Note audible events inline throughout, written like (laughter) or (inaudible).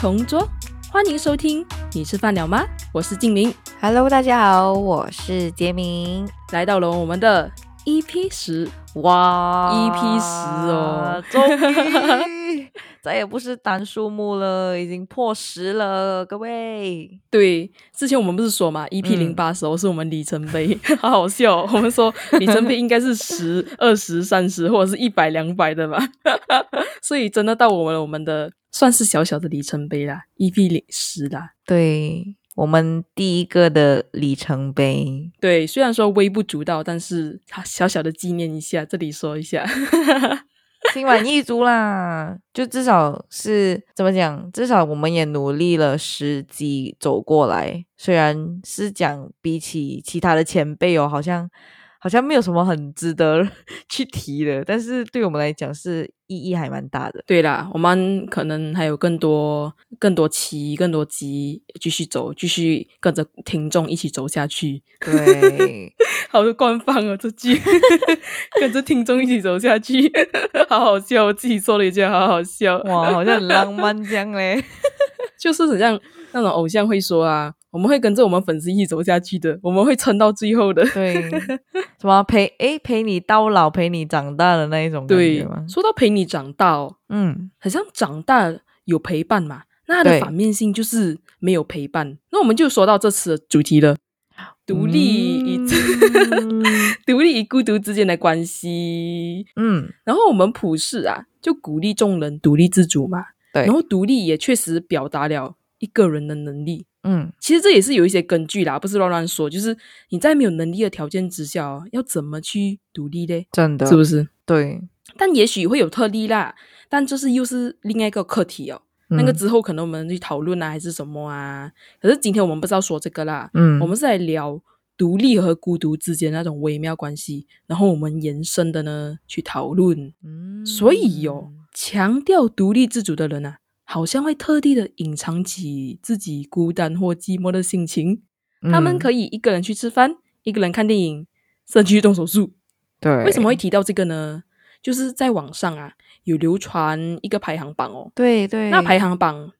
同桌，欢迎收听。你吃饭了吗？我是静明，Hello，大家好，我是杰明。来到了我们的 EP 十。哇 EP 10哦终于再也不是单数目了，已经破十了，各位。对，之前我们不是说嘛，EP 零八时候是我们里程碑，(laughs) 好好笑哦、我们说里程碑应该是十、二十、三十，或者是一百、两百的嘛。(laughs) 所以真的到我们我们的算是小小的里程碑啦，EP 零十啦。对我们第一个的里程碑，对，虽然说微不足道，但是小小的纪念一下，这里说一下。心满意足啦。就至少是怎么讲？至少我们也努力了十几走过来。虽然是讲比起其他的前辈哦，好像好像没有什么很值得 (laughs) 去提的，但是对我们来讲是意义还蛮大的。对啦，我们可能还有更多、更多期、更多集继续走，继续跟着听众一起走下去。对，(laughs) 好官方哦，这句 (laughs) 跟着听众一起走下去，好好笑，我自己说了一句，好好笑。哇，好像很浪漫这样嘞。就是很像那种偶像会说啊，我们会跟着我们粉丝一起走下去的，我们会撑到最后的。对，(laughs) 什么陪诶陪你到老，陪你长大的那一种感对觉吗，？说到陪你长大哦，嗯，好像长大有陪伴嘛，那它的反面性就是没有陪伴。那我们就说到这次的主题了，独立与、(laughs) 嗯独立与孤独之间的关系。嗯，然后我们普世啊，就鼓励众人独立自主嘛。对然后独立也确实表达了一个人的能力。嗯，其实这也是有一些根据啦，不是乱乱说。就是你在没有能力的条件之下、哦，要怎么去独立嘞？真的是不是？对，但也许会有特例啦，但这是又是另外一个课题哦。那个嗯之后可能我们去讨论啊，还是什么啊？可是今天我们不是要说这个啦，嗯，我们是来聊独立和孤独之间那种微妙关系，然后我们延伸的呢去讨论。嗯所以哟、强调独立自主的人啊，好像会特地的隐藏起自己孤单或寂寞的心情。他们可以一个人去吃饭，一个人看电影，甚至去动手术。对，为什么会提到这个呢？就是在网上啊，有流传一个排行榜哦。对对，那排行榜，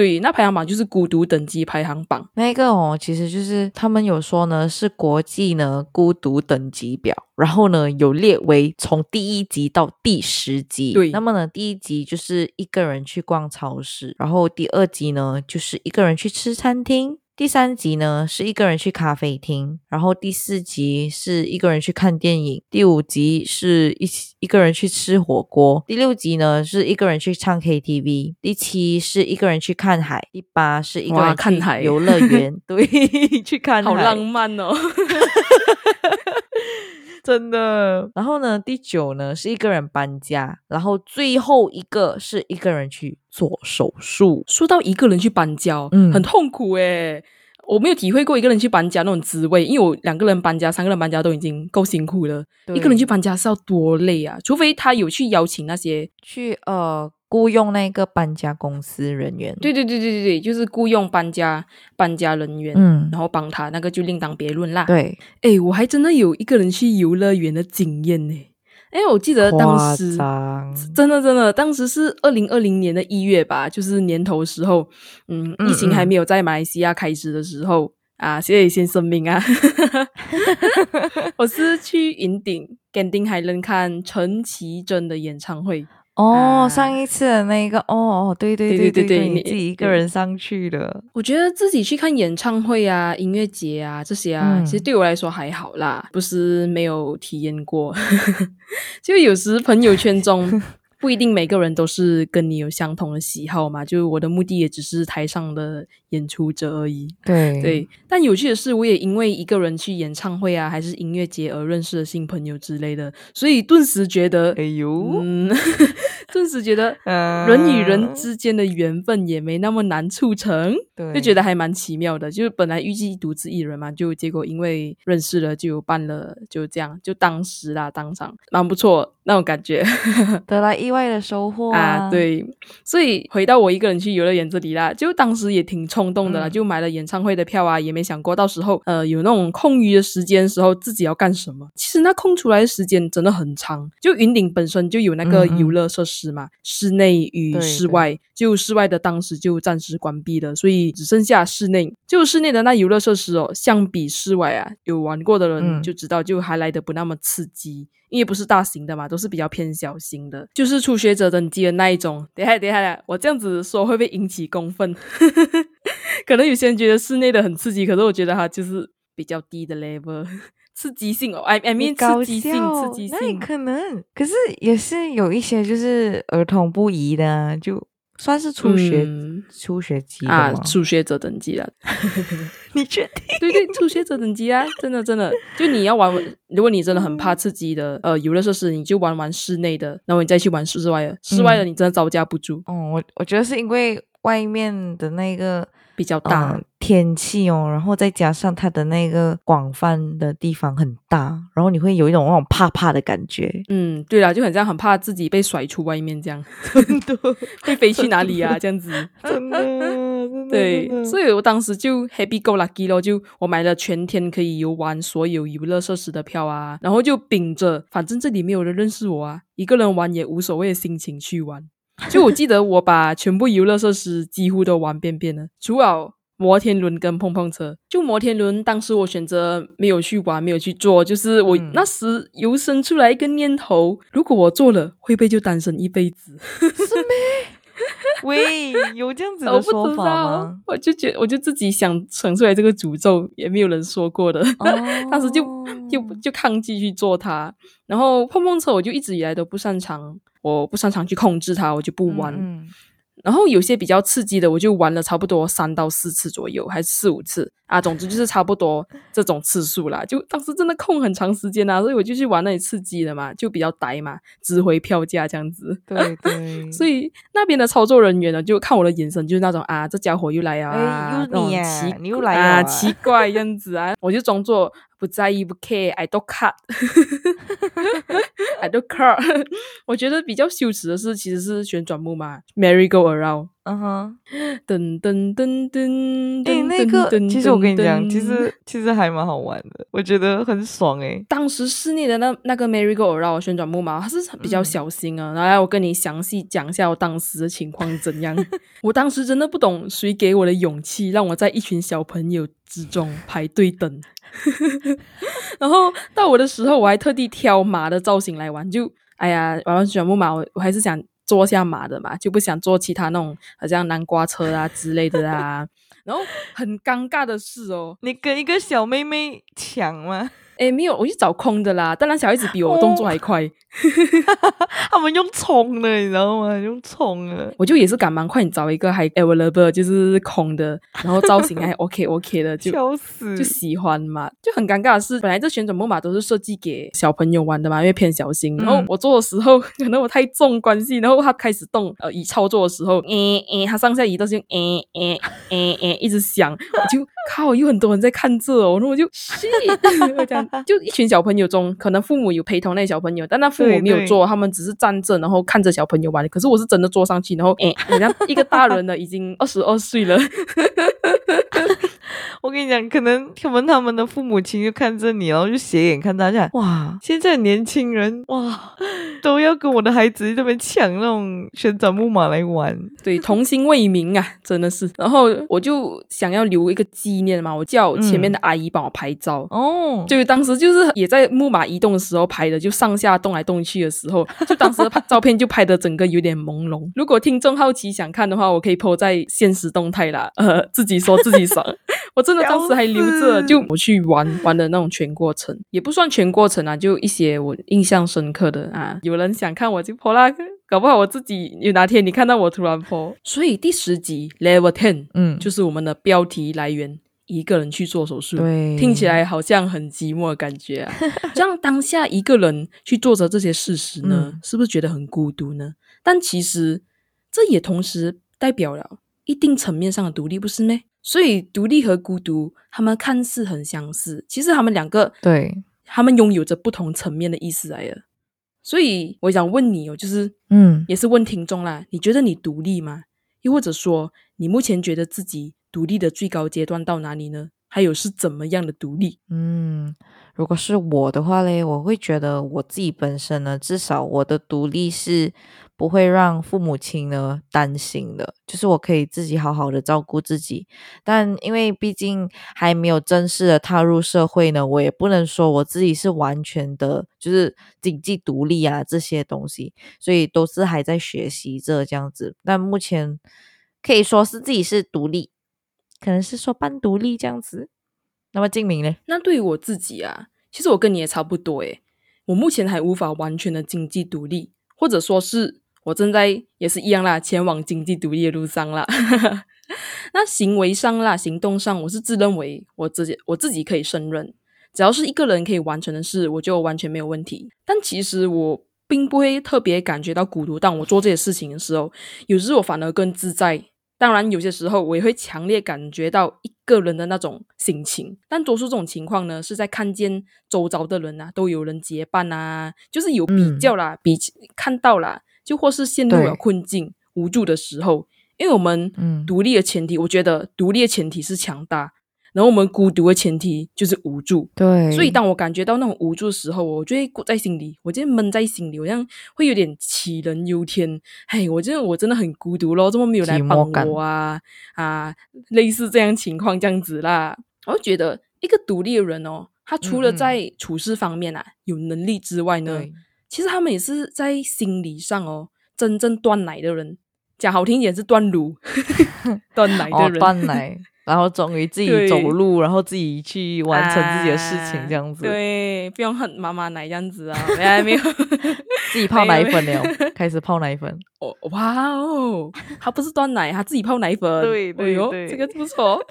对，那排行榜就是孤独等级排行榜。那个哦，其实就是他们有说呢，是国际呢孤独等级表，然后呢有列为从第一级到第十级。对那么呢第一级就是一个人去逛超市，然后第二级呢就是一个人去吃餐厅。第三集呢是一个人去咖啡厅，然后第四集是一个人去看电影，第五集是一起一个人去吃火锅，第六集呢是一个人去唱 KTV，第七是一个人去看海，第八是一个人去看海游乐园，(laughs) 对，(laughs) 去看海，好浪漫哦！(laughs) 真的。然后呢，第九呢是一个人搬家，然后最后一个是一个人去做手术。说到一个人去搬家哦，嗯很痛苦诶。我没有体会过一个人去搬家那种滋味，因为我两个人搬家、三个人搬家都已经够辛苦了，一个人去搬家是要多累啊！除非他有去邀请那些，去呃雇佣那个搬家公司人员，对对对对对对，就是雇佣搬家搬家人员，嗯。然后帮他，那个就另当别论啦。对，诶，我还真的有一个人去游乐园的经验呢。哎，我记得当夸时，真的真的，当时是二零二零年的一月吧，就是年头时候，嗯，嗯疫情还没有在马来西亚开始的时候啊，谢谢先声明啊，(laughs) 我是去云顶 Genting Highland 看陈绮贞的演唱会，哦，啊。上一次的那个，哦哦，对对对对对你对对你自己一个人上去的，我觉得自己去看演唱会啊、音乐节啊这些啊，嗯。其实对我来说还好啦，不是没有体验过。(laughs) 就有时朋友圈中不一定每个人都是跟你有相同的喜好嘛，就是我的目的也只是台上的演出者而已。对对，但有趣的是，我也因为一个人去演唱会啊，还是音乐节而认识了新朋友之类的，所以顿时觉得，哎呦，嗯，(laughs) 顿时觉得嗯 (laughs) 人与人之间的缘分也没那么难促成。对就觉得还蛮奇妙的，就是本来预计独自一人嘛，就结果因为认识了就办了，就这样，就当时啦，当场蛮不错那种感觉。(laughs) 得来意意外的收获啊，对，所以回到我一个人去游乐园这里啦，就当时也挺冲动的啦，嗯就买了演唱会的票啊，也没想过到时候呃有那种空余的时间时候自己要干什么。其实那空出来的时间真的很长，就云顶本身就有那个游乐设施嘛，室内与室外，就室外的当时就暂时关闭了，所以只剩下室内。就室内的那游乐设施哦，相比室外啊，有玩过的人嗯就知道，就还来的不那么刺激。因为不是大型的嘛，都是比较偏小型的，就是初学者等级的那一种。等一下，等一下，我这样子说会不会引起公愤？(laughs) 可能有些人觉得室内的很刺激，可是我觉得它就是比较低的 level，(laughs) 刺激性哦，I I 你 mean 搞刺激性，刺激性。可能，可是也是有一些就是儿童不宜的、啊，就算是初学、嗯。初学级啊，初学者等级了，(laughs) 你确定？对对，初学者等级啊，真的真的，就你要玩，如果你真的很怕刺激的呃游乐设施，你就玩玩室内的，然后你再去玩室外的，室外的你真的招架不住，哦，我我觉得是因为外面的那个比较大。嗯天气哦，然后再加上它的那个广泛的地方很大，然后你会有一种那种怕怕的感觉。嗯，对啦，就很像很怕自己被甩出外面这样，真的，(laughs) 会飞去哪里啊？这样子。真的，真的对，所以我当时就 happy go lucky 咯，就我买了全天可以游玩所有游乐设施的票啊，然后就秉着反正这里没有人认识我啊，一个人玩也无所谓的心情去玩。就我记得我把全部游乐设施几乎都玩遍遍了，除了。摩天轮跟碰碰车，就摩天轮，当时我选择没有去玩，没有去做，就是我嗯那时油生出来一个念头：如果我做了，会不会就单身一辈子？(laughs) 喂，有这样子我不的说法知道吗？，我就觉我就自己想想出来这个诅咒，也没有人说过的。(laughs) 当时就就哦就抗拒去做它，然后碰碰车我就一直以来都不擅长，我不擅长去控制它，我就不玩。嗯然后有些比较刺激的，我就玩了差不多三到四次左右，还是四五次啊，总之就是差不多这种次数啦。就当时真的空很长时间啊，所以我就去玩那里刺激的嘛，就比较呆嘛，值回票价这样子。对对，(laughs) 所以那边的操作人员呢，就看我的眼神，就是那种啊，这家伙又来啊，哎又你呀奇你又来啊，奇怪样子啊，我就装作不在意，不 care，I don't care。(laughs) I don't care。(laughs) 我觉得比较羞耻的是，其实是旋转木马 merry go around，嗯哼，噔噔噔噔哎，噔那个其实我跟你讲，其实其实还蛮好玩的，我觉得很爽哎。当时室内的那那个 merry go around 旋转木马，它是比较嗯小心啊。然后来我跟你详细讲一下我当时的情况怎样。(laughs) 我当时真的不懂谁给我的勇气，让我在一群小朋友之中排队等。(laughs) 然后到我的时候，我还特地挑马的造型来玩。就哎呀，玩完旋转木马，我我还是想坐下马的嘛，就不想坐其他那种好像南瓜车啊之类的啊。(laughs) 然后很尴尬的是哦，你跟一个小妹妹抢吗？诶，没有，我去找空的啦。当然，小孩子比我动作还快，(laughs) 他们用冲的，你知道吗？用冲的。我就也是赶忙快点找一个还 available，就是空的，然后造型还 (laughs) OK OK 的，就笑死！就喜欢嘛。就很尴尬的是，本来这旋转木马都是设计给小朋友玩的嘛，因为偏小心。然后嗯我做的时候，可能我太重关系，然后它开始动，呃，以操作的时候，诶、诶、它上下移动就诶诶诶诶一直响，我就靠，有很多人在看这哦，然后我就 shit，(laughs) 我讲就一群小朋友中，可能父母有陪同那些小朋友，但那父母没有坐，他们只是站着，然后看着小朋友玩。可是我是真的坐上去，然后诶，人家一个大人了，已经二十二岁了，(laughs) 我跟你讲，可能他们他们的父母亲就看着你，然后就斜眼看大家哇，现在年轻人哇都要跟我的孩子这边抢那种旋转木马来玩。对，童心未泯啊，(laughs) 真的是。然后我就想要留一个纪念嘛，我叫前面的阿姨帮我拍照。哦，就当时就是也在木马移动的时候拍的，就上下动来动去的时候，(laughs) 就当时拍照片就拍的整个有点朦胧。如果听众好奇想看的话，我可以 po 在现实动态啦。呃，自己说自己爽，(laughs) 我真的当时还留着，就我去玩玩的那种全过程，也不算全过程啊，就一些我印象深刻的啊。有人想看我就 po 啦，搞不好我自己有哪天你看到我突然 po。所以第十集 Level Ten，嗯，就是我们的标题来源，一个人去做手术。对，听起来好像很寂寞的感觉啊！(laughs) 这样当下一个人去做着这些事实呢，嗯是不是觉得很孤独呢？但其实这也同时代表了一定层面上的独立，不是咩？所以独立和孤独，他们看似很相似，其实他们两个，对，他们拥有着不同层面的意思来的。所以我想问你哦，就是嗯也是问听众啦，你觉得你独立吗？又或者说，你目前觉得自己独立的最高阶段到哪里呢？还有是怎么样的独立？嗯，如果是我的话嘞，我会觉得我自己本身呢，至少我的独立是不会让父母亲呢担心的，就是我可以自己好好的照顾自己。但因为毕竟还没有正式的踏入社会呢，我也不能说我自己是完全的，就是经济独立啊这些东西，所以都是还在学习着这样子。但目前可以说是自己是独立，可能是说半独立这样子。那么静明呢？那对于我自己啊，其实我跟你也差不多诶，我目前还无法完全的经济独立，或者说是我正在也是一样啦，前往经济独立的路上啦。(laughs) 那行为上啦，行动上，我是自认为我自己我自己可以胜任，只要是一个人可以完成的事，我就完全没有问题。但其实我并不会特别感觉到孤独，当我做这些事情的时候，有时我反而更自在。当然，有些时候我也会强烈感觉到一个人的那种心情，但多数这种情况呢，是在看见周遭的人啊，都有人结伴啊，就是有比较啦，比看到啦，就或是陷入了困境、无助的时候，因为我们嗯独立的前提，我觉得独立的前提是强大，然后我们孤独的前提就是无助。对，所以当我感觉到那种无助的时候，我就会在心里，我就会闷在心里，我这样会有点杞人忧天。嘿，我觉得我真的很孤独咯，怎么没有来帮我啊？啊，类似这样情况这样子啦。我就觉得一个独立的人哦，他除了在处事方面啊有能力之外呢，对其实他们也是在心理上哦，真正断奶的人，讲好听一点是断乳，(laughs) 断奶的哦人，断奶，然后终于自己走路，然后自己去完成自己的事情，啊这样子，对，不用恨妈妈奶这样子啊，还没有 (laughs) 自己泡奶粉了，开始泡奶粉，哦，哇哦，他不是断奶，他自己泡奶粉。对对哎呦对这个不错。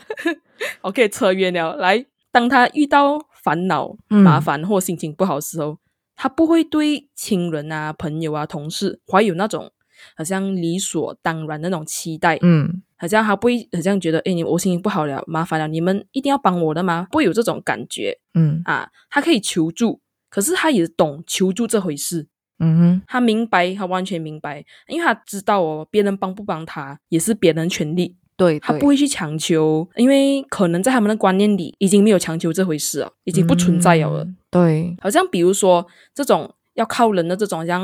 OK，扯远了。来，当他遇到烦恼、嗯麻烦或心情不好的时候，他不会对亲人啊、朋友啊、同事怀有那种好像理所当然的那种期待，嗯好像他不会好像觉得，哎，你我心情不好了，麻烦了，你们一定要帮我的吗？不会有这种感觉嗯啊。他可以求助，可是他也懂求助这回事。嗯哼，他明白，他完全明白，因为他知道哦，别人帮不帮他也是别人权利，对，对他不会去强求，因为可能在他们的观念里已经没有强求这回事了，已经不存在了了。嗯对，好像比如说这种要靠人的这种，像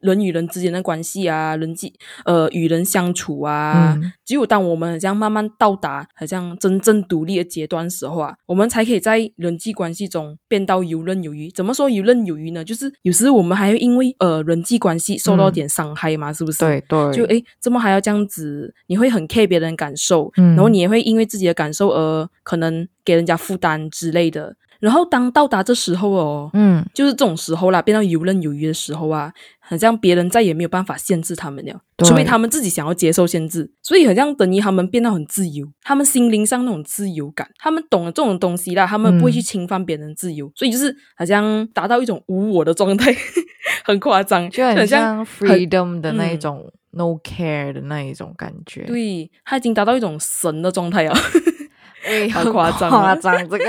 人与人之间的关系啊，人际呃与人相处啊，嗯只有当我们这样慢慢到达好像真正独立的阶段时候啊，我们才可以在人际关系中变到游刃有余。怎么说游刃有余呢？就是有时我们还会因为呃人际关系受到嗯点伤害嘛，是不是？对对，就诶，怎么还要这样子？你会很 care 别人感受，嗯然后你也会因为自己的感受而可能给人家负担之类的。然后当到达这时候哦，嗯。就是这种时候啦，变到游刃有余的时候啊，好像别人再也没有办法限制他们了，对。除非他们自己想要接受限制。所以好像等于他们变得很自由，他们心灵上那种自由感，他们懂了这种东西啦，他们不会去嗯。侵犯别人自由，所以就是好像达到一种无我的状态，(laughs) 很夸张，就很像像 freedom 的那一嗯。种 no care 的那一种感觉，对他已经达到一种神的状态啊。哎，(laughs) 好很夸张啊。夸张，这个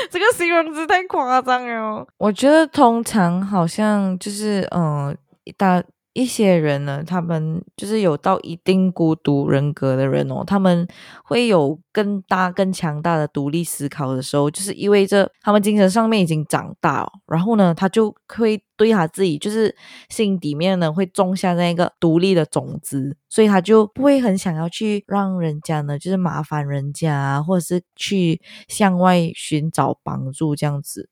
(laughs) 这个形容词太夸张了。我觉得通常好像就是嗯，大一些人呢，他们就是有到一定孤独人格的人哦，他们会有更大、更强大的独立思考的时候，就是意味着他们精神上面已经长大，然后呢，他就会对他自己就是心底面呢会种下那个独立的种子，所以他就不会很想要去让人家呢就是麻烦人家，或者是去向外寻找帮助这样子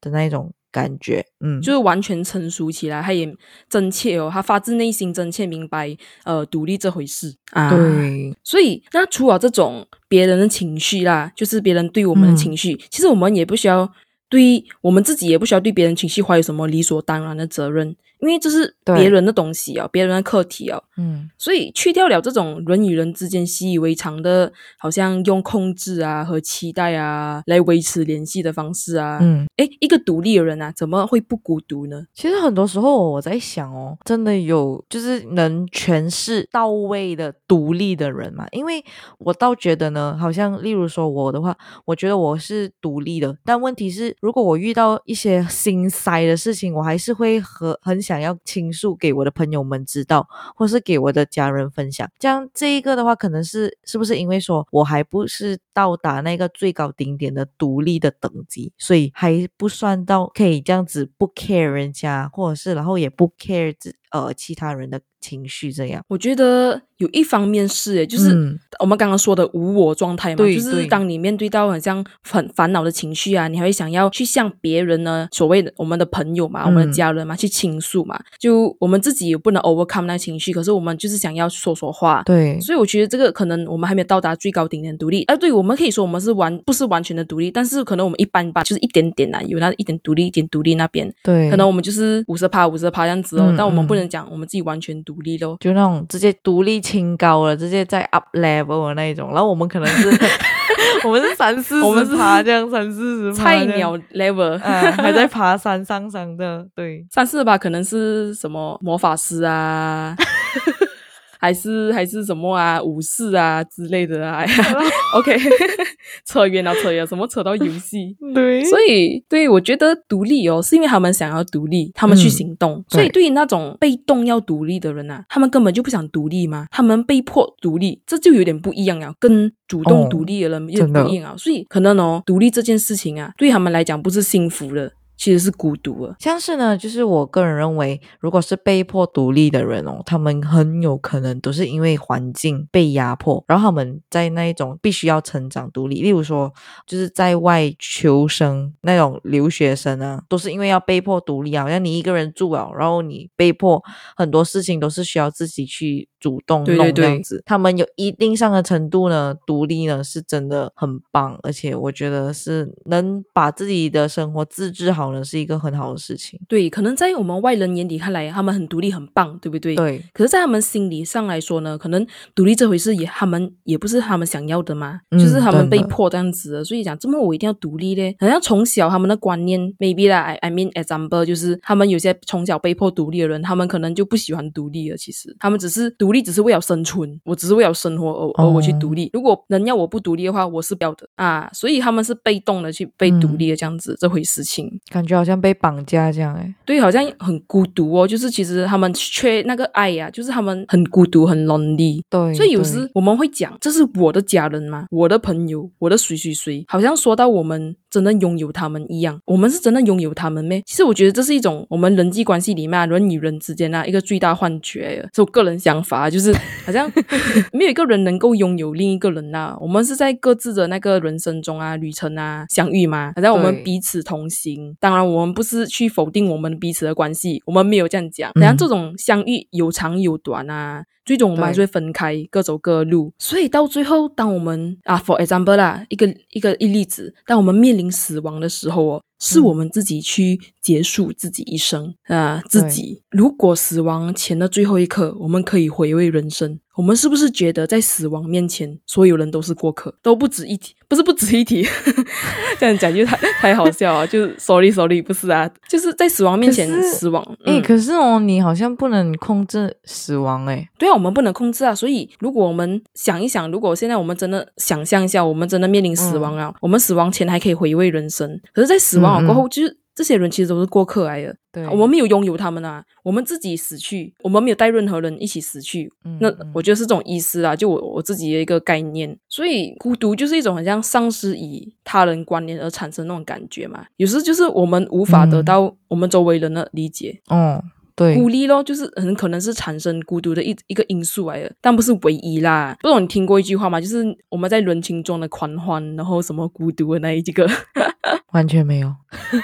的那种感觉，嗯，就是完全成熟起来，他也真切哦，他发自内心真切明白呃独立这回事。啊。，对，所以那除了这种别人的情绪啦，就是别人对我们的嗯。情绪，其实我们也不需要对我们自己也不需要对别人情绪怀有什么理所当然的责任，因为这是别人的东西啊，别人的课题啊，嗯所以去掉了这种人与人之间习以为常的，好像用控制啊和期待啊来维持联系的方式啊。嗯，诶，一个独立的人啊，怎么会不孤独呢？其实很多时候我在想哦，真的有就是能诠释到位的独立的人嘛？因为我倒觉得呢，好像例如说我的话，我觉得我是独立的，但问题是，如果我遇到一些心塞的事情，我还是会和很想想要倾诉给我的朋友们知道，或是给我的家人分享。这样这一个的话，可能是是不是因为说我还不是到达那个最高顶点的独立的等级，所以还不算到可以这样子不 care 人家，或者是然后也不 care 自呃其他人的情绪这样。我觉得有一方面是，诶，就是嗯我们刚刚说的无我状态嘛，对就是当你面对到很像很烦恼的情绪啊，你还会想要去向别人呢，所谓的我们的朋友嘛，我们的嗯家人嘛，去倾诉嘛。就我们自己也不能 overcome 那情绪，可是我们就是想要说说话。对，所以我觉得这个可能我们还没有到达最高顶点的独立，啊，对，我们可以说我们是完不是完全的独立，但是可能我们一般吧，就是一点点啊，有那一点独立，一点独立那边，对，可能我们就是五十趴五十趴这样子哦，嗯但我们不嗯能讲我们自己完全独立咯。就那种直接独立清高了，直接在 up level 的那一种，然后我们可能是 (laughs) 我们是三四我们是十爬这样，三四十菜鸟。level，啊，还在爬山上山的，对，三四吧，可能是什么魔法师啊，(laughs) 还是还是什么啊，武士啊之类的啊。(laughs) OK，(laughs) 扯远了，扯远了，什么扯到游戏？(laughs) 对所以，对我觉得独立哦，是因为他们想要独立，他们去嗯行动。对所以，对于那种被动要独立的人啊，他们根本就不想独立嘛，他们被迫独立，这就有点不一样了，跟主动哦独立的人有点不一样啊。所以，可能哦，独立这件事情啊，对他们来讲不是幸福的，其实是孤独的。像是呢，就是我个人认为，如果是被迫独立的人哦，他们很有可能都是因为环境被压迫，然后他们在那一种必须要成长独立，例如说就是在外求生那种留学生啊，都是因为要被迫独立啊，好像你一个人住啊，然后你被迫很多事情都是需要自己去主动对对弄这样对子。他们有一定上的程度呢，独立呢是真的很棒，而且我觉得是能把自己的生活自制好呢，是一个很好的事情。对，可能在我们外人眼里看来，他们很独立，很棒，对不对？。对，可是，在他们心理上来说呢，可能独立这回事也他们也不是他们想要的嘛，嗯就是他们被迫这样子的。所以讲，这么我一定要独立嘞？好像从小他们的观念，maybe 啦，I I mean example，就是他们有些从小被迫独立的人，他们可能就不喜欢独立了。其实他们只是独立，只是为了生存，我只是为了生活而而我去独立。如果人要我不独立的话，我是不要的啊。所以他们是被动的去被独立的这样子、这回事情。感觉好像被绑架这样哎。对，好像很孤独哦，就是其实他们缺那个爱呀、就是他们很孤独、很 lonely。对，所以有时我们会讲，这是我的家人吗？我的朋友，我的谁谁谁，好像说到我们真的拥有他们一样。我们是真的拥有他们咩？其实我觉得这是一种我们人际关系里面、啊、人与人之间啊一个最大幻觉，是我个人想法啊，就是好像 (laughs) 没有一个人能够拥有另一个人呐、我们是在各自的那个人生中啊、旅程啊相遇嘛，好像我们彼此同行。当然，我们不是去否定我们彼此的关系，我们没有这样讲。好像嗯这种相遇有长有短啊，最终我们还是会分开，各走各路。所以到最后，当我们啊，for example 啦，一个一个一例子，当我们面临死亡的时候哦，是嗯我们自己去结束自己一生啊、自己。如果死亡前的最后一刻，我们可以回味人生，我们是不是觉得在死亡面前，所有人都是过客，都不值一提？不是不值一提，(laughs) 这样讲就太 (laughs) 太好笑啊。就是 sorry sorry，不是啊，就是在死亡面前死亡。哎、嗯可是哦，你好像不能控制死亡哎。对啊，我们不能控制啊，所以如果我们想一想，如果现在我们真的想象一下，我们真的面临死亡啊，我们死亡前还可以回味人生，可是，在死亡了过后，就是这些人其实都是过客来的，对，我们没有拥有他们啊，我们自己死去，我们没有带任何人一起死去，那我觉得是这种意思啊，就我我自己的一个概念，所以孤独就是一种很像丧失以他人观念而产生那种感觉嘛，有时就是我们无法得嗯。到我们周围人的理解，哦，对，孤立咯，就是很可能是产生孤独的一一个因素来的，但不是唯一啦。不懂你听过一句话吗？就是我们在人群中的狂欢，然后什么孤独的那一个，(laughs) 完全没有。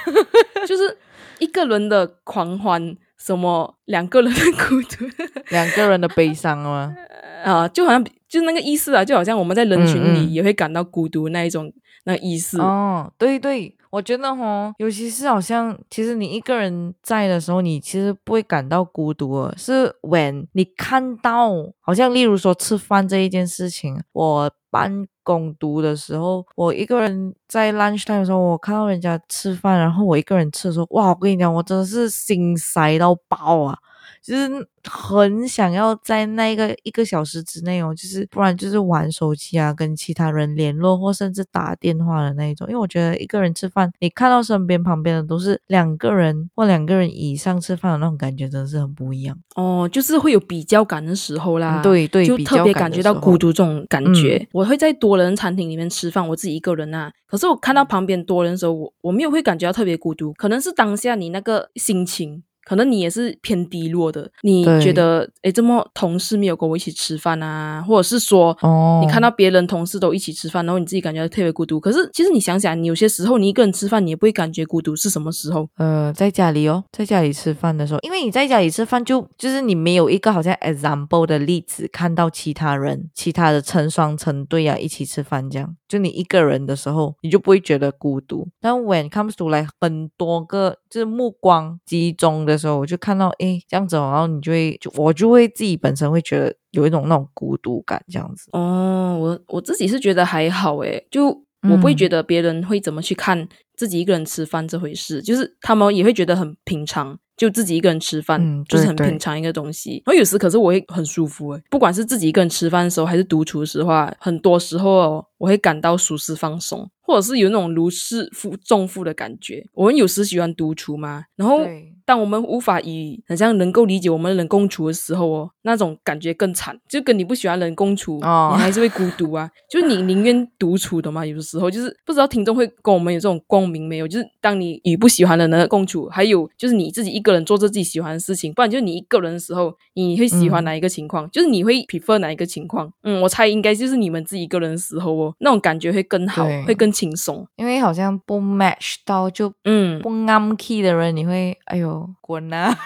(laughs) 就是一个人的狂欢，什么两个人的孤独两个人的悲伤吗？(laughs) 啊，就好像就是那个意思啊，就好像我们在人群里也会感到孤独那一种那意思。哦，对对，我觉得哈，尤其是好像，其实你一个人在的时候，你其实不会感到孤独了。是 when 你看到，好像例如说吃饭这一件事情，我办公读的时候，我一个人在 lunch time 的时候，我看到人家吃饭，然后我一个人吃的时候，哇，我跟你讲，我真的是心塞到爆啊！就是很想要在那个一个小时之内哦，就是不然就是玩手机啊，跟其他人联络，或甚至打电话的那一种。因为我觉得一个人吃饭，你看到身边旁边的都是两个人或两个人以上吃饭的那种感觉，真的是很不一样哦。就是会有比较感的时候啦，对对，就特别感觉到孤独这种感觉。我会在多人餐厅里面吃饭，我自己一个人啊。可是我看到旁边多人的时候，我我没有会感觉到特别孤独，可能是当下你那个心情。可能你也是偏低落的，你觉得哎，怎么同事没有跟我一起吃饭啊，或者是说，哦，你看到别人同事都一起吃饭，然后你自己感觉特别孤独。可是其实你想想，你有些时候你一个人吃饭，你也不会感觉孤独，是什么时候？呃，在家里哦，在家里吃饭的时候，因为你在家里吃饭，就就是你没有一个好像 example 的例子，看到其他人、其他的成双成对啊一起吃饭这样，就你一个人的时候，你就不会觉得孤独。但 when comes to 来很多个就是目光集中的。时候我就看到，哎，这样子，然后你就会，就我就会自己本身会觉得有一种那种孤独感，这样子。哦，我我自己是觉得还好，哎，就我不会觉得别人会怎么去看自己一个人吃饭这回事，就是他们也会觉得很平常。就自己一个人吃饭，就是很平常一个东西。然后有时可是我会很舒服诶，不管是自己一个人吃饭的时候，还是独处的时候，很多时候我会感到舒适放松，或者是有那种如释负重负的感觉。我们有时喜欢独处嘛，然后当我们无法以很像能够理解我们人共处的时候哦，那种感觉更惨，就跟你不喜欢人共处，你还是会孤独啊。(laughs) 就是你宁愿独处的嘛。有的时候就是不知道听众会跟我们有这种共鸣没有？就是当你与不喜欢的人共处，还有就是你自己一。个人做着自己喜欢的事情，不然就你一个人的时候，你会喜欢哪一个情况？就是你会 prefer 哪一个情况？嗯，我猜应该就是你们自己一个人的时候哦，那种感觉会更好，会更轻松。因为好像不 match 到就嗯不啱 key 的人，你会哎呦滚啊！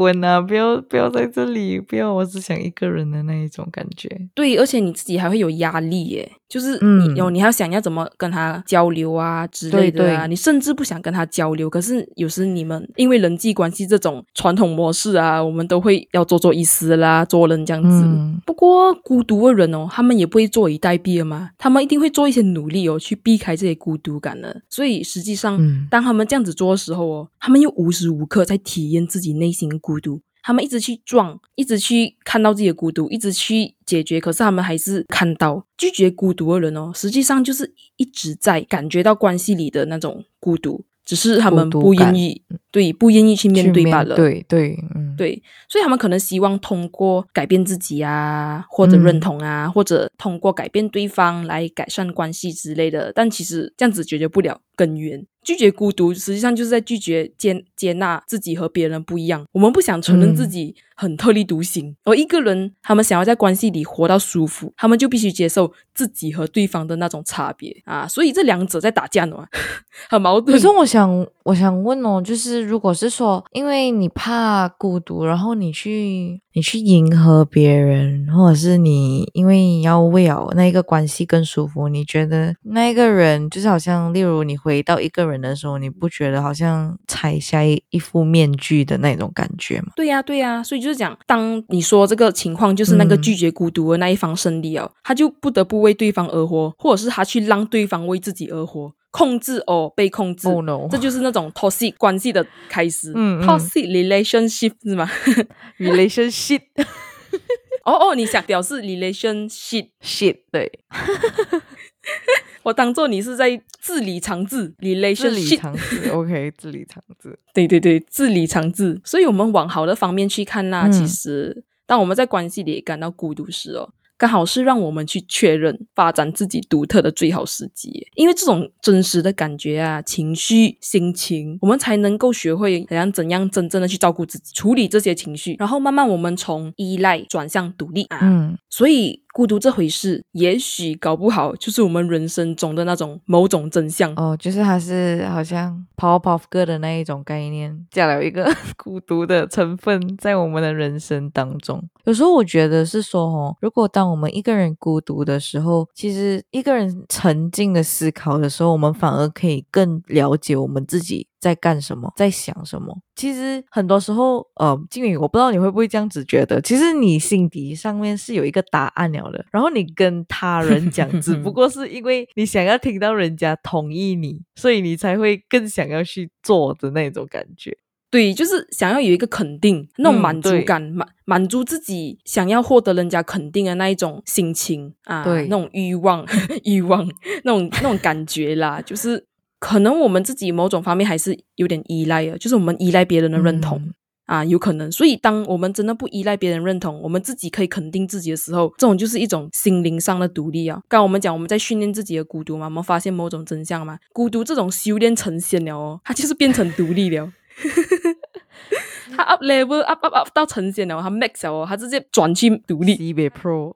滚啊！不要不要在这里！不要，我只想一个人的那一种感觉。对，而且你自己还会有压力耶，就是你有，你还要想要怎么跟他交流啊之类的啊。你甚至不想跟他交流，可是有时你们因为人际关系这种传统模式啊，我们都会要做做意思啦，做人这样子。不过孤独的人哦，他们也不会坐以待毙了嘛，他们一定会做一些努力哦，去避开这些孤独感的。所以实际上，当他们这样子做的时候哦，他们又无时无刻在体验自己内心。孤独，他们一直去撞，一直去看到自己的孤独，一直去解决，可是他们还是看到拒绝孤独的人哦，实际上就是一直在感觉到关系里的那种孤独，只是他们不愿意，对，不愿意去面对罢了。对对，嗯，对，所以他们可能希望通过改变自己啊，或者认同啊，或者通过改变对方来改善关系之类的，但其实这样子解决不了根源。拒绝孤独，实际上就是在拒绝接接纳自己和别人不一样。我们不想承认自己很特立独行，而一个人他们想要在关系里活到舒服，他们就必须接受自己和对方的那种差别啊。所以这两者在打架呢，(laughs) 很矛盾。可是我想，我想问哦，就是如果是说，因为你怕孤独，然后你去。你去迎合别人，或者是你因为要为了那个关系更舒服，你觉得那个人就是好像，例如你回到一个人的时候，你不觉得好像拆下一副面具的那种感觉吗？对呀，对呀，所以就是讲，当你说这个情况就是那个拒绝孤独的那一方胜利哦，他就不得不为对方而活，或者是他去让对方为自己而活。控制哦，被控制，这就是那种 toxic 关系的开始。嗯，toxic relationship 是吗？(laughs) relationship。(laughs) 哦哦，你想表示 relationship shit 对。(laughs) 我当做你是在字里藏字，relationship。OK，字里藏字。对对对，字里藏字。所以我们往好的方面去看啦。其实，当我们在关系里感到孤独时哦。刚好是让我们去确认发展自己独特的最好时机，因为这种真实的感觉啊、情绪、心情，我们才能够学会怎样怎样真正的去照顾自己，处理这些情绪，然后慢慢我们从依赖转向独立啊。嗯，所以孤独这回事，也许搞不好就是我们人生中的那种某种真相。哦，就是它是好像 Powerpuff Girl 的那一种概念，(laughs) 加了一个 (laughs) 孤独的成分在我们的人生当中。有时候我觉得是说，哦，如果当我们一个人孤独的时候，其实一个人沉静的思考的时候，我们反而可以更了解我们自己在干什么，在想什么。其实很多时候，呃，静宇，我不知道你会不会这样子觉得，其实你心底上面是有一个答案了的，然后你跟他人讲，只不过是因为你想要听到人家同意你，所以你才会更想要去做的那种感觉。对，就是想要有一个肯定，那种满足感，满满足自己想要获得人家肯定的那一种心情啊，对那种欲望，(laughs) 欲望，那种那种感觉啦，就是可能我们自己某种方面还是有点依赖的，就是我们依赖别人的认同。嗯啊，有可能。所以，当我们真的不依赖别人认同，我们自己可以肯定自己的时候，这种就是一种心灵上的独立啊。刚刚我们讲，我们在训练自己的孤独嘛，我们发现某种真相嘛，孤独这种修炼成仙了哦，它就是变成独立了。(laughs) 他 up level up up up 到成仙了，他 max 了哦，他直接转去独立。西北 Pro，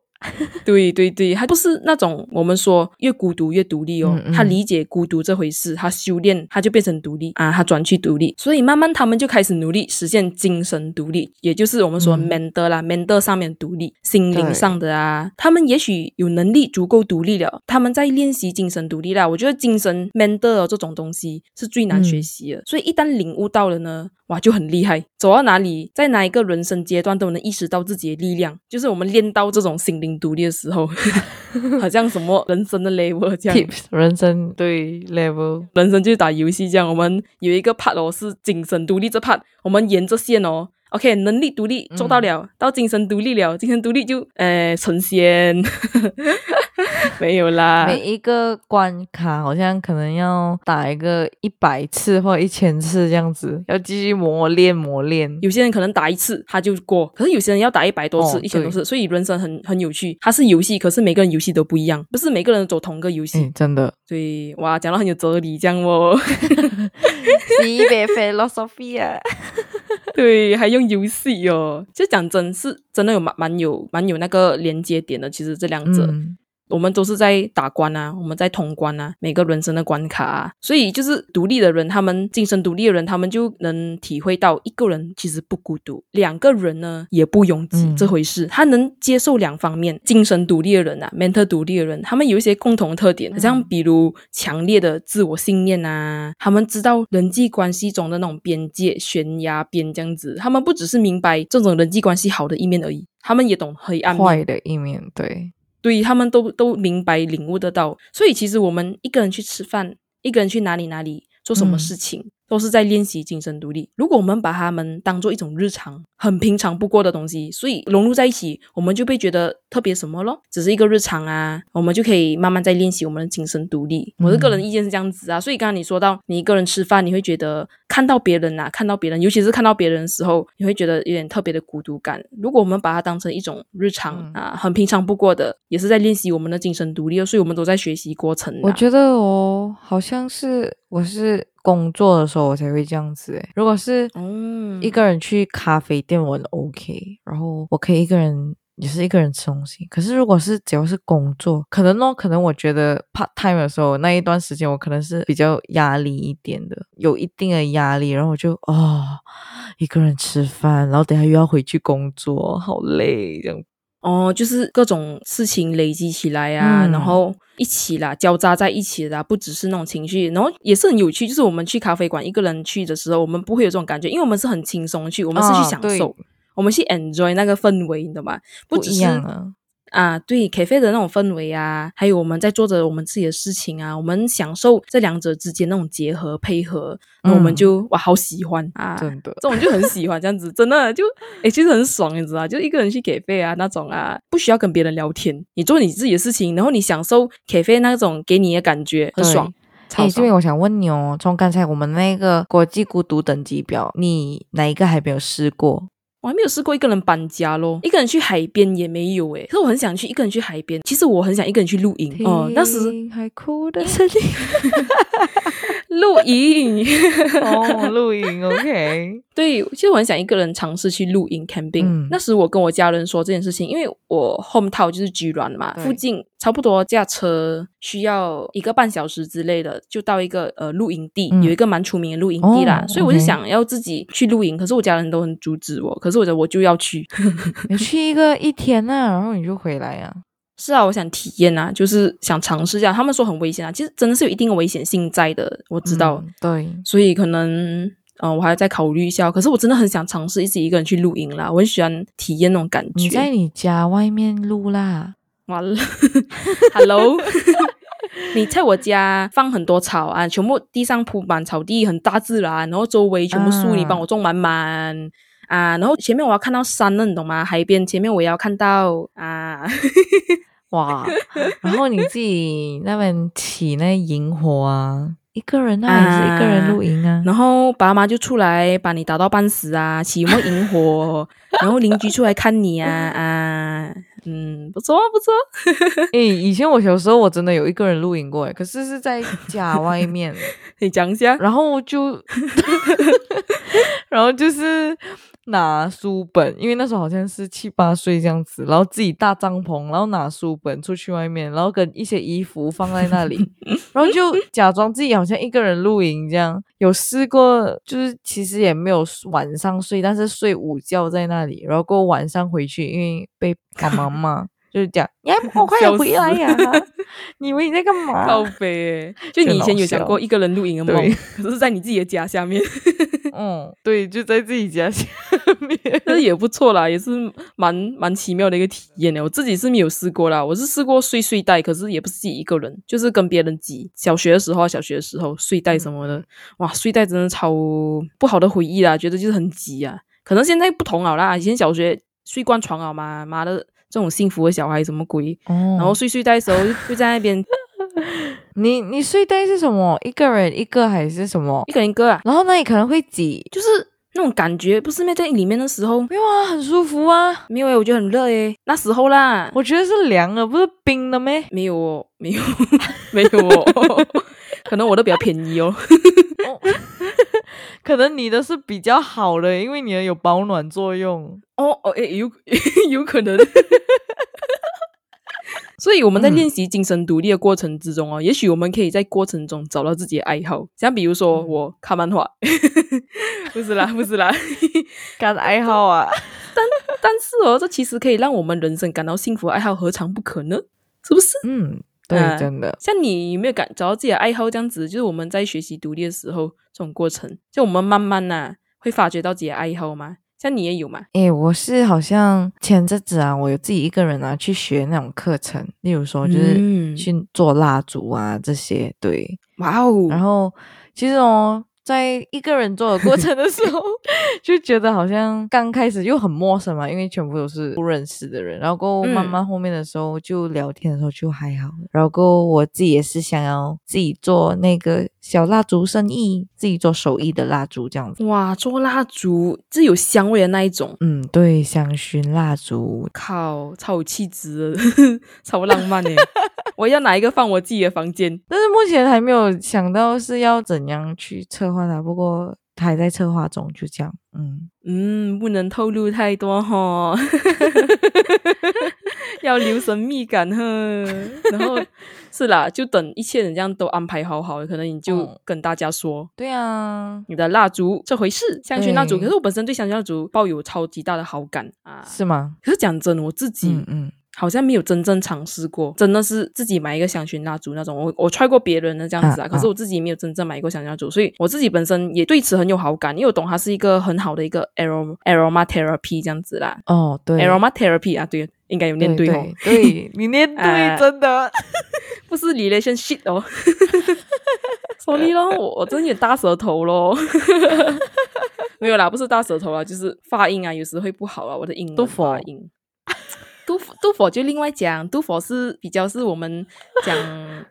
对 (laughs) 对对，他不是那种我们说越孤独越独立哦，嗯嗯。他理解孤独这回事，他修炼他就变成独立啊，他转去独立，所以慢慢他们就开始努力实现精神独立，也就是我们说嗯。mental 啦、mental 上面独立，心灵上的啊，他们也许有能力足够独立了，他们在练习精神独立啦。我觉得精神 mental 这种东西是最难学习的，所以一旦领悟到了呢，哇，就很厉害，走到哪里，在哪一个人生阶段都能意识到自己的力量，就是我们练到这种心灵独立的时候，(laughs) 好像什么人生的 level 这样。tips (laughs) 人生对 level，人生就是打游戏这样，我们有一个 part 哦是精神独立这 part，我们沿着线哦，OK，能力独立做到了，到精神独立了，精神独立就呃成仙，(laughs) 没有啦，每一个关卡好像可能要打一个一百次或一千次这样子，要继续磨练磨练。有些人可能打一次他就过，可是有些人要打一百多次、哦一千多次，所以人生很很有趣。它是游戏，可是每个人游戏都不一样，不是每个人走同个游戏。嗯，真的，所以哇，讲到很有哲理这样哦。西北 philosophy 啊，(laughs) 对，还用游戏哦，就讲真是真的有蛮蛮有蛮有那个连接点的。其实这两者，嗯，我们都是在打关啊，我们在通关啊，每个人生的关卡啊，所以就是独立的人，他们精神独立的人，他们就能体会到一个人其实不孤独，两个人呢也不拥挤、嗯这回事，他能接受两方面。精神独立的人啊，mental 独立的人，他们有一些共同的特点，好像比如强烈的自我信念啊，他们知道人际关系中的那种边界、悬崖边这样子，他们不只是明白这种人际关系好的一面而已，他们也懂黑暗面。坏的一面，对，对他们都都明白领悟得到，所以其实我们一个人去吃饭，一个人去哪里哪里做什么嗯。事情，都是在练习精神独立。如果我们把他们当做一种日常、很平常不过的东西，所以融入在一起，我们就被觉得特别什么咯，只是一个日常啊，我们就可以慢慢在练习我们的精神独立。我的个人意见是这样子啊，所以刚刚你说到你一个人吃饭，你会觉得看到别人啊，看到别人，尤其是看到别人的时候，你会觉得有点特别的孤独感。如果我们把它当成一种日常、嗯啊，很平常不过的，也是在练习我们的精神独立哦，所以我们都在学习过程、啊。我觉得哦，好像是我是工作的时候我才会这样子诶。如果是嗯一个人去咖啡店，我很 OK，然后我可以一个人。也是一个人吃东西，可是如果是只要是工作，可能哦，可能我觉得 part time 的时候那一段时间，我可能是比较压力一点的，有一定的压力，然后我就哦，一个人吃饭，然后等下又要回去工作，好累这样。哦，就是各种事情累积起来啊，嗯然后一起啦，交杂在一起的、啊，不只是那种情绪，然后也是很有趣。就是我们去咖啡馆一个人去的时候，我们不会有这种感觉，因为我们是很轻松去，我们是去享受，我们去 enjoy 那个氛围，你懂吗？不不一只是样啊，啊，对 cafe 的那种氛围啊，还有我们在做着我们自己的事情啊，我们享受这两者之间那种结合配合，那我们嗯就、哇好喜欢啊，真的这种就很喜欢这样子，真的就诶，其实很爽，你知道，就一个人去 cafe 啊那种啊，不需要跟别人聊天，你做你自己的事情，然后你享受 cafe 那种给你的感觉，很爽。超哎，这边！我想问你哦，从刚才我们那个国际孤独等级表，你哪一个还没有试过？我还没有试过一个人搬家咯，一个人去海边也没有诶。可是我很想去一个人去海边，其实我很想一个人去露营哦。那时听海哭的 (laughs) 声音，(laughs) 露营。哦，露营，OK。(laughs) 对，其实我很想一个人尝试去露营 camping。嗯那时我跟我家人说这件事情，因为我 home town 就是居銮嘛，附近差不多驾车需要一个半小时之类的，就到一个呃露营地，嗯有一个蛮出名的露营地啦。哦所以我就想要自己去露营，可是我家人都很阻止我，可是我觉得我就要去。(laughs) 你去一个一天啊，然后你就回来啊。是啊，我想体验啊，就是想尝试一下。他们说很危险啊，其实真的是有一定的危险性在的，我知道。嗯对，所以可能，嗯、我还在考虑一下。可是我真的很想尝试自己一个人去露营啦，我很喜欢体验那种感你在。你家外面录啦。完了，Hello，(laughs) 你在我家放很多草啊，全部地上铺满草地，很大自然，然后周围全部树，啊你帮我种满满。啊，然后前面我要看到山了，你懂吗？海边前面我也要看到啊，(laughs) 哇，然后你自己那边起那萤火啊，一个人啊，还是一个人露营啊？然后爸妈就出来把你打到半死啊，起什么萤火，(laughs) 然后邻居出来看你啊啊，嗯，不错不错，诶，以前我小时候我真的有一个人露营过，诶，可是是在家外面，(laughs) 你讲一下。然后就，然后就是拿书本，因为那时候好像是七八岁这样子，然后自己搭帐篷，然后拿书本出去外面，然后跟一些衣服放在那里，(laughs) 然后就假装自己好像一个人露营这样。有试过，就是其实也没有晚上睡，但是睡午觉在那里，然后过晚上回去，因为被爸妈骂。(laughs) 就是讲，你还不快点回来呀、你以为你在干嘛？靠背，就你以前有想过一个人露营的梦，可是在你自己的家下面，嗯，对，就在自己家下面。(laughs) 但是也不错啦，也是蛮蛮奇妙的一个体验呢。我自己是没有试过啦，我是试过睡睡袋，可是也不是自己一个人，就是跟别人挤。小学的时候啊，小学的时候睡袋什么的，哇，睡袋真的超不好的回忆啦，觉得就是很挤啊。可能现在不同了啦，以前小学睡惯床好嘛，妈的。这种幸福的小孩什么鬼？哦然后睡睡袋的时候就就在那边 (laughs) 你你睡袋是什么？一个人一个还是什么一？个人一个啊，然后那里可能会挤，就是那种感觉，不是没？在里面的时候没有啊，很舒服啊。没有诶，我觉得很热诶，那时候啦，我觉得是凉的，不是冰的咩？没有哦，没有，(laughs) 没有哦，(laughs) 可能我的比较便宜哦。哦，可能你的是比较好的，因为你的有保暖作用。哦哦，诶，有有可能。所以我们在练习精神独立的过程之中哦，也许我们可以在过程中找到自己的爱好，像比如说我看漫画，(laughs) 不是啦，不是啦，(laughs) 干爱好啊，(laughs) 但但是哦，这其实可以让我们人生感到幸福的爱好，何尝不可呢？是不是？嗯，对，啊真的，像你有没有感找到自己的爱好这样子？就是我们在学习独立的时候，这种过程，就我们慢慢呐、会发掘到自己的爱好吗？像你也有嘛？诶，我是好像前阵子啊，我有自己一个人啊去学那种课程，例如说就是嗯去做蜡烛啊这些，对，哇哦，然后其实哦，在一个人做的过程的时候，(laughs) 就觉得好像刚开始又很陌生嘛，因为全部都是不认识的人。然后慢嗯慢后面的时候就聊天的时候就还好了。然后我自己也是想要自己做那个小蜡烛生意，自己做手艺的蜡烛这样子。哇，做蜡烛这有香味的那一种，嗯，对，香薰蜡烛。靠，超有气质的，(laughs) 超浪漫的。(laughs) 我要哪一个放我自己的房间？但是目前还没有想到是要怎样去策划它，不过还在策划中，就这样。嗯，嗯，不能透露太多哈，要留神秘感呵。(laughs) 然后是啦，就等一切人这样都安排好好，可能你就嗯跟大家说。对啊，你的蜡烛这回事，香薰蜡烛。可是我本身对香薰蜡烛抱有超级大的好感啊。是吗？可是讲真，我自己嗯嗯。好像没有真正尝试过，真的是自己买一个香薰蜡烛那种。我我踹过别人的这样子啊，啊可是我自己没有真正买过香薰蜡烛，所以我自己本身也对此很有好感，因为我懂它是一个很好的一个 arom aroma therapy 这样子啦。哦，对 aroma therapy 啊，对，应该有念对哦，对对，你念对，(laughs) 啊真的。(laughs) 不是 relationship 哦。(laughs) sorry 咯，我我真的有大舌头咯。没有啦，不是大舌头啊，就是发音啊，有时会不好啊，我的英文杜佛发音。杜杜甫就另外讲，杜甫是比较是我们讲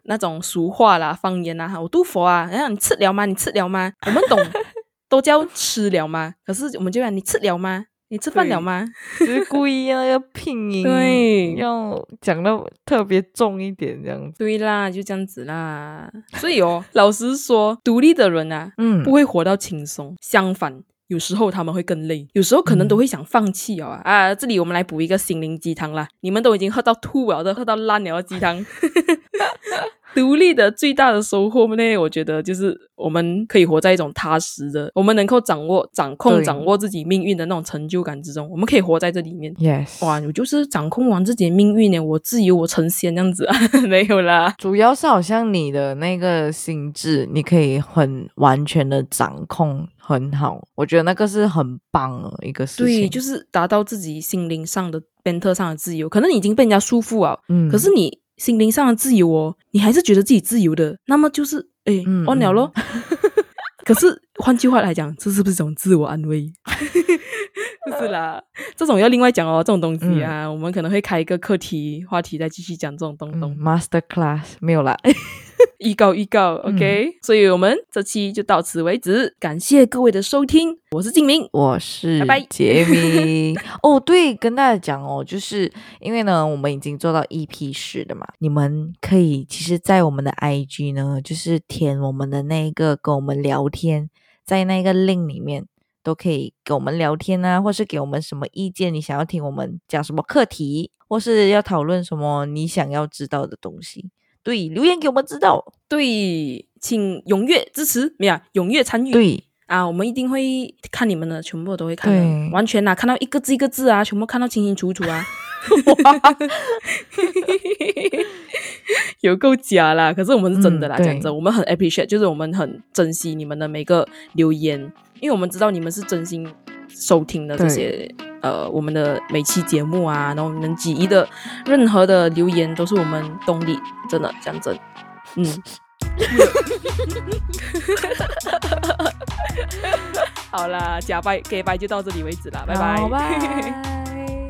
那种俗话啦、方言啦。我杜甫啊，然后你吃了吗？你吃了吗？我们懂，都叫吃了吗？可是我们就讲你吃了吗？你吃饭了吗？(laughs) 就是故意那个拼音，对要讲到特别重一点，这样子。对啦，就这样子啦。所以哦，老实说，独立的人啊，嗯不会活到轻松，相反。有时候他们会更累，有时候可能都会想放弃哦、啊！这里我们来补一个心灵鸡汤啦，你们都已经喝到吐了都，喝到烂了的鸡汤。(laughs) 独立的最大的收获呢，我觉得就是我们可以活在一种踏实的，我们能够掌握、掌控、掌握自己命运的那种成就感之中，我们可以活在这里面。Yes，哇，我就是掌控完自己的命运呢，我自由，我成仙这样子啊，(laughs) 没有啦。主要是好像你的那个心智，你可以很完全的掌控很好，我觉得那个是很棒的一个事情。对，就是达到自己心灵上的、bental 上的自由。可能你已经被人家束缚啊，嗯，可是你心灵上的自由哦，你还是觉得自己自由的，那么就是诶，嗯忘了咯。(laughs) 可是换句话来讲，这是不是一种自我安慰？(laughs) 不 (laughs) 是啦，这种要另外讲哦。这种东西啊，我们可能会开一个课题话题，再继续讲这种东东。嗯 Master Class 没有啦，(laughs) 预告预告，OK、所以我们这期就到此为止，感谢各位的收听，我是静明，我是杰明。(laughs) 哦，对，跟大家讲哦，就是因为呢，我们已经做到 EP 十了嘛，你们可以其实，在我们的 IG 呢，就是填我们的那个跟我们聊天，在那个 link 里面。都可以跟我们聊天啊，或是给我们什么意见，你想要听我们讲什么课题，或是要讨论什么你想要知道的东西，对，留言给我们知道。对，请踊跃支持，没有啊踊跃参与，对，啊，我们一定会看你们的，全部都会看的，完全啊，看到一个字一个字啊，全部看到清清楚楚啊。(laughs) 有够假啦！可是我们是真的啦，嗯对讲真，我们很 appreciate，就是我们很珍惜你们的每个留言，因为我们知道你们是真心收听的这些呃我们的每期节目啊，然后你们给予的任何的留言都是我们动力，真的讲真，嗯。(laughs) 好啦，假拜给拜就到这里为止啦，拜拜。(laughs)